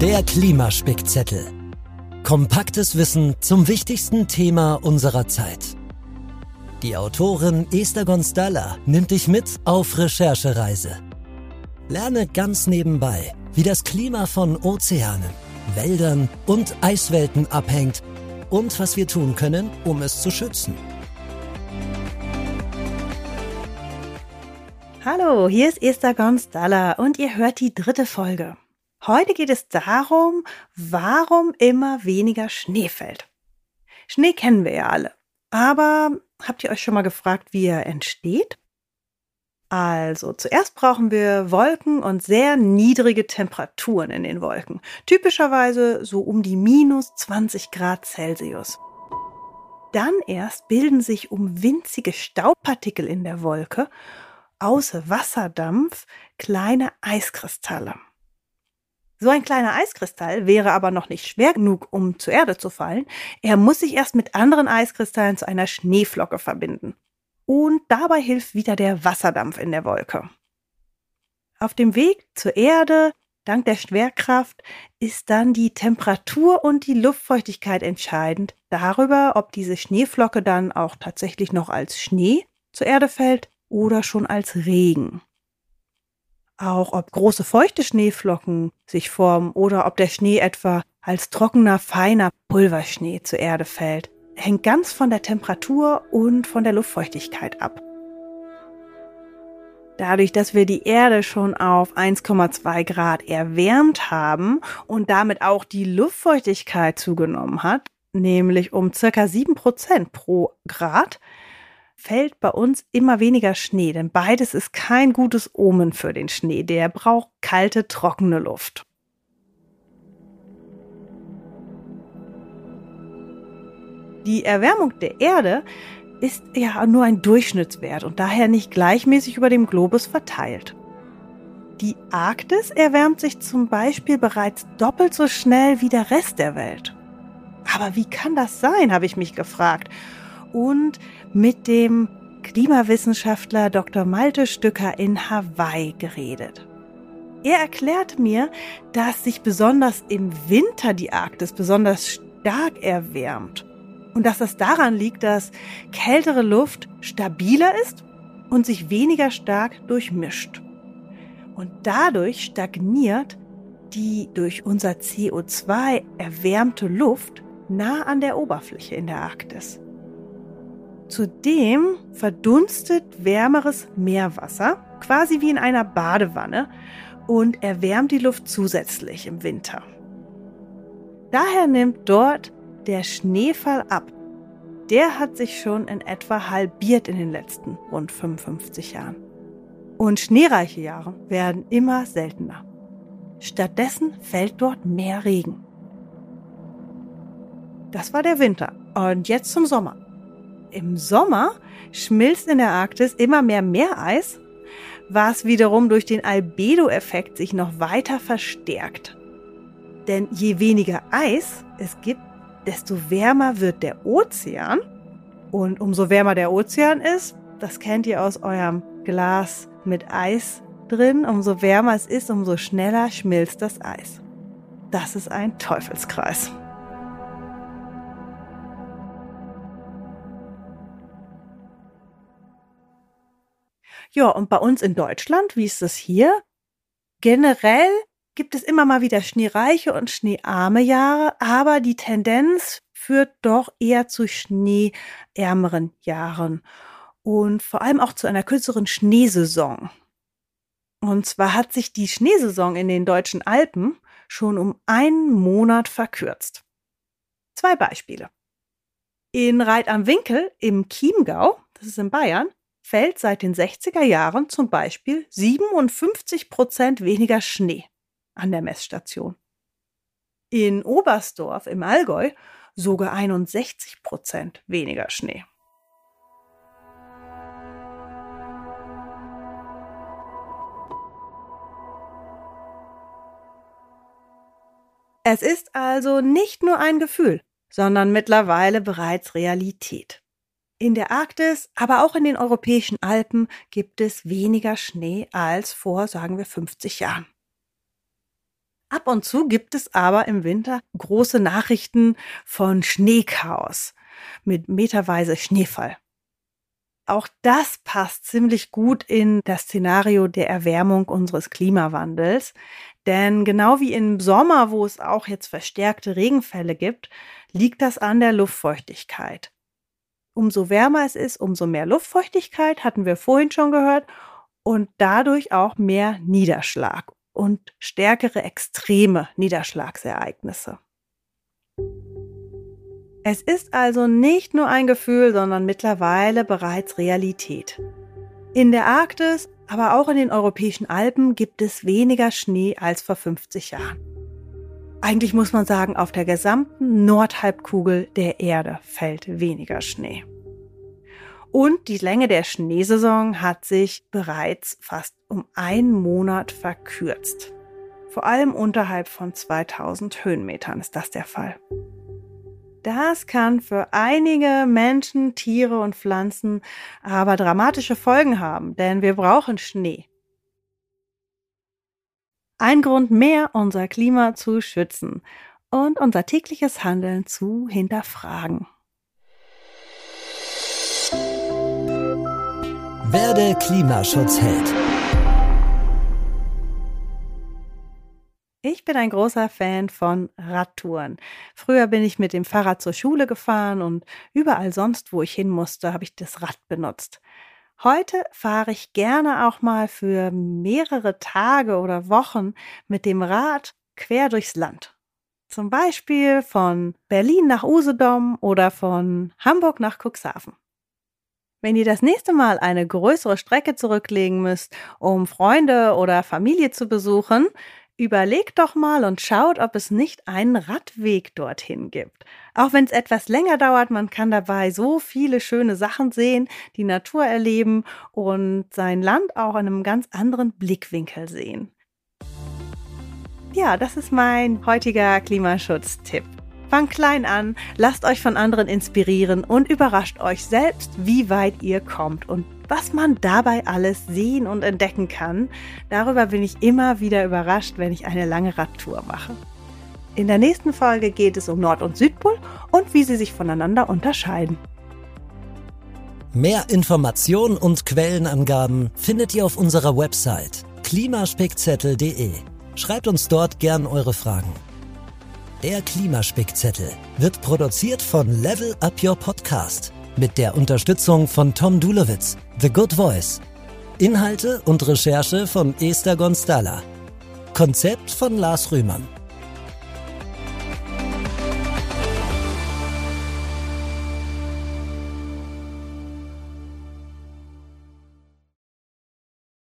Der Klimaspickzettel. Kompaktes Wissen zum wichtigsten Thema unserer Zeit. Die Autorin Esther Gonstalla nimmt dich mit auf Recherchereise. Lerne ganz nebenbei, wie das Klima von Ozeanen, Wäldern und Eiswelten abhängt und was wir tun können, um es zu schützen. Hallo, hier ist Esther Gonstalla und ihr hört die dritte Folge. Heute geht es darum, warum immer weniger Schnee fällt. Schnee kennen wir ja alle. Aber habt ihr euch schon mal gefragt, wie er entsteht? Also, zuerst brauchen wir Wolken und sehr niedrige Temperaturen in den Wolken. Typischerweise so um die minus 20 Grad Celsius. Dann erst bilden sich um winzige Staubpartikel in der Wolke aus Wasserdampf kleine Eiskristalle. So ein kleiner Eiskristall wäre aber noch nicht schwer genug, um zur Erde zu fallen. Er muss sich erst mit anderen Eiskristallen zu einer Schneeflocke verbinden. Und dabei hilft wieder der Wasserdampf in der Wolke. Auf dem Weg zur Erde, dank der Schwerkraft, ist dann die Temperatur und die Luftfeuchtigkeit entscheidend darüber, ob diese Schneeflocke dann auch tatsächlich noch als Schnee zur Erde fällt oder schon als Regen. Auch ob große feuchte Schneeflocken sich formen oder ob der Schnee etwa als trockener, feiner Pulverschnee zur Erde fällt, hängt ganz von der Temperatur und von der Luftfeuchtigkeit ab. Dadurch, dass wir die Erde schon auf 1,2 Grad erwärmt haben und damit auch die Luftfeuchtigkeit zugenommen hat, nämlich um circa 7 Prozent pro Grad, fällt bei uns immer weniger Schnee, denn beides ist kein gutes Omen für den Schnee. Der braucht kalte, trockene Luft. Die Erwärmung der Erde ist ja nur ein Durchschnittswert und daher nicht gleichmäßig über dem Globus verteilt. Die Arktis erwärmt sich zum Beispiel bereits doppelt so schnell wie der Rest der Welt. Aber wie kann das sein, habe ich mich gefragt und mit dem Klimawissenschaftler Dr. Malte Stücker in Hawaii geredet. Er erklärt mir, dass sich besonders im Winter die Arktis besonders stark erwärmt und dass das daran liegt, dass kältere Luft stabiler ist und sich weniger stark durchmischt. Und dadurch stagniert die durch unser CO2 erwärmte Luft nah an der Oberfläche in der Arktis. Zudem verdunstet wärmeres Meerwasser, quasi wie in einer Badewanne, und erwärmt die Luft zusätzlich im Winter. Daher nimmt dort der Schneefall ab. Der hat sich schon in etwa halbiert in den letzten rund 55 Jahren. Und schneereiche Jahre werden immer seltener. Stattdessen fällt dort mehr Regen. Das war der Winter. Und jetzt zum Sommer. Im Sommer schmilzt in der Arktis immer mehr Meereis, was wiederum durch den Albedo-Effekt sich noch weiter verstärkt. Denn je weniger Eis es gibt, desto wärmer wird der Ozean. Und umso wärmer der Ozean ist, das kennt ihr aus eurem Glas mit Eis drin, umso wärmer es ist, umso schneller schmilzt das Eis. Das ist ein Teufelskreis. Ja, und bei uns in Deutschland, wie ist das hier? Generell gibt es immer mal wieder schneereiche und schneearme Jahre, aber die Tendenz führt doch eher zu schneeärmeren Jahren und vor allem auch zu einer kürzeren Schneesaison. Und zwar hat sich die Schneesaison in den deutschen Alpen schon um einen Monat verkürzt. Zwei Beispiele. In Reit am Winkel im Chiemgau, das ist in Bayern, fällt seit den 60er Jahren zum Beispiel 57 Prozent weniger Schnee an der Messstation. In Oberstdorf im Allgäu sogar 61 Prozent weniger Schnee. Es ist also nicht nur ein Gefühl, sondern mittlerweile bereits Realität. In der Arktis, aber auch in den europäischen Alpen gibt es weniger Schnee als vor, sagen wir, 50 Jahren. Ab und zu gibt es aber im Winter große Nachrichten von Schneechaos mit meterweise Schneefall. Auch das passt ziemlich gut in das Szenario der Erwärmung unseres Klimawandels. Denn genau wie im Sommer, wo es auch jetzt verstärkte Regenfälle gibt, liegt das an der Luftfeuchtigkeit. Umso wärmer es ist, umso mehr Luftfeuchtigkeit, hatten wir vorhin schon gehört, und dadurch auch mehr Niederschlag und stärkere extreme Niederschlagsereignisse. Es ist also nicht nur ein Gefühl, sondern mittlerweile bereits Realität. In der Arktis, aber auch in den europäischen Alpen gibt es weniger Schnee als vor 50 Jahren. Eigentlich muss man sagen, auf der gesamten Nordhalbkugel der Erde fällt weniger Schnee. Und die Länge der Schneesaison hat sich bereits fast um einen Monat verkürzt. Vor allem unterhalb von 2000 Höhenmetern ist das der Fall. Das kann für einige Menschen, Tiere und Pflanzen aber dramatische Folgen haben, denn wir brauchen Schnee. Ein Grund mehr, unser Klima zu schützen und unser tägliches Handeln zu hinterfragen. Werde Klimaschutzheld. Ich bin ein großer Fan von Radtouren. Früher bin ich mit dem Fahrrad zur Schule gefahren und überall sonst, wo ich hin musste, habe ich das Rad benutzt. Heute fahre ich gerne auch mal für mehrere Tage oder Wochen mit dem Rad quer durchs Land. Zum Beispiel von Berlin nach Usedom oder von Hamburg nach Cuxhaven. Wenn ihr das nächste Mal eine größere Strecke zurücklegen müsst, um Freunde oder Familie zu besuchen, überlegt doch mal und schaut, ob es nicht einen Radweg dorthin gibt. Auch wenn es etwas länger dauert, man kann dabei so viele schöne Sachen sehen, die Natur erleben und sein Land auch in einem ganz anderen Blickwinkel sehen. Ja, das ist mein heutiger Klimaschutztipp. Fangt klein an, lasst euch von anderen inspirieren und überrascht euch selbst, wie weit ihr kommt und was man dabei alles sehen und entdecken kann. Darüber bin ich immer wieder überrascht, wenn ich eine lange Radtour mache. In der nächsten Folge geht es um Nord- und Südpol und wie sie sich voneinander unterscheiden. Mehr Informationen und Quellenangaben findet ihr auf unserer Website klimaspickzettel.de. Schreibt uns dort gern eure Fragen. Der Klimaspickzettel wird produziert von Level Up Your Podcast mit der Unterstützung von Tom Dulowitz, The Good Voice. Inhalte und Recherche von Esther Gonstala. Konzept von Lars Rühmann.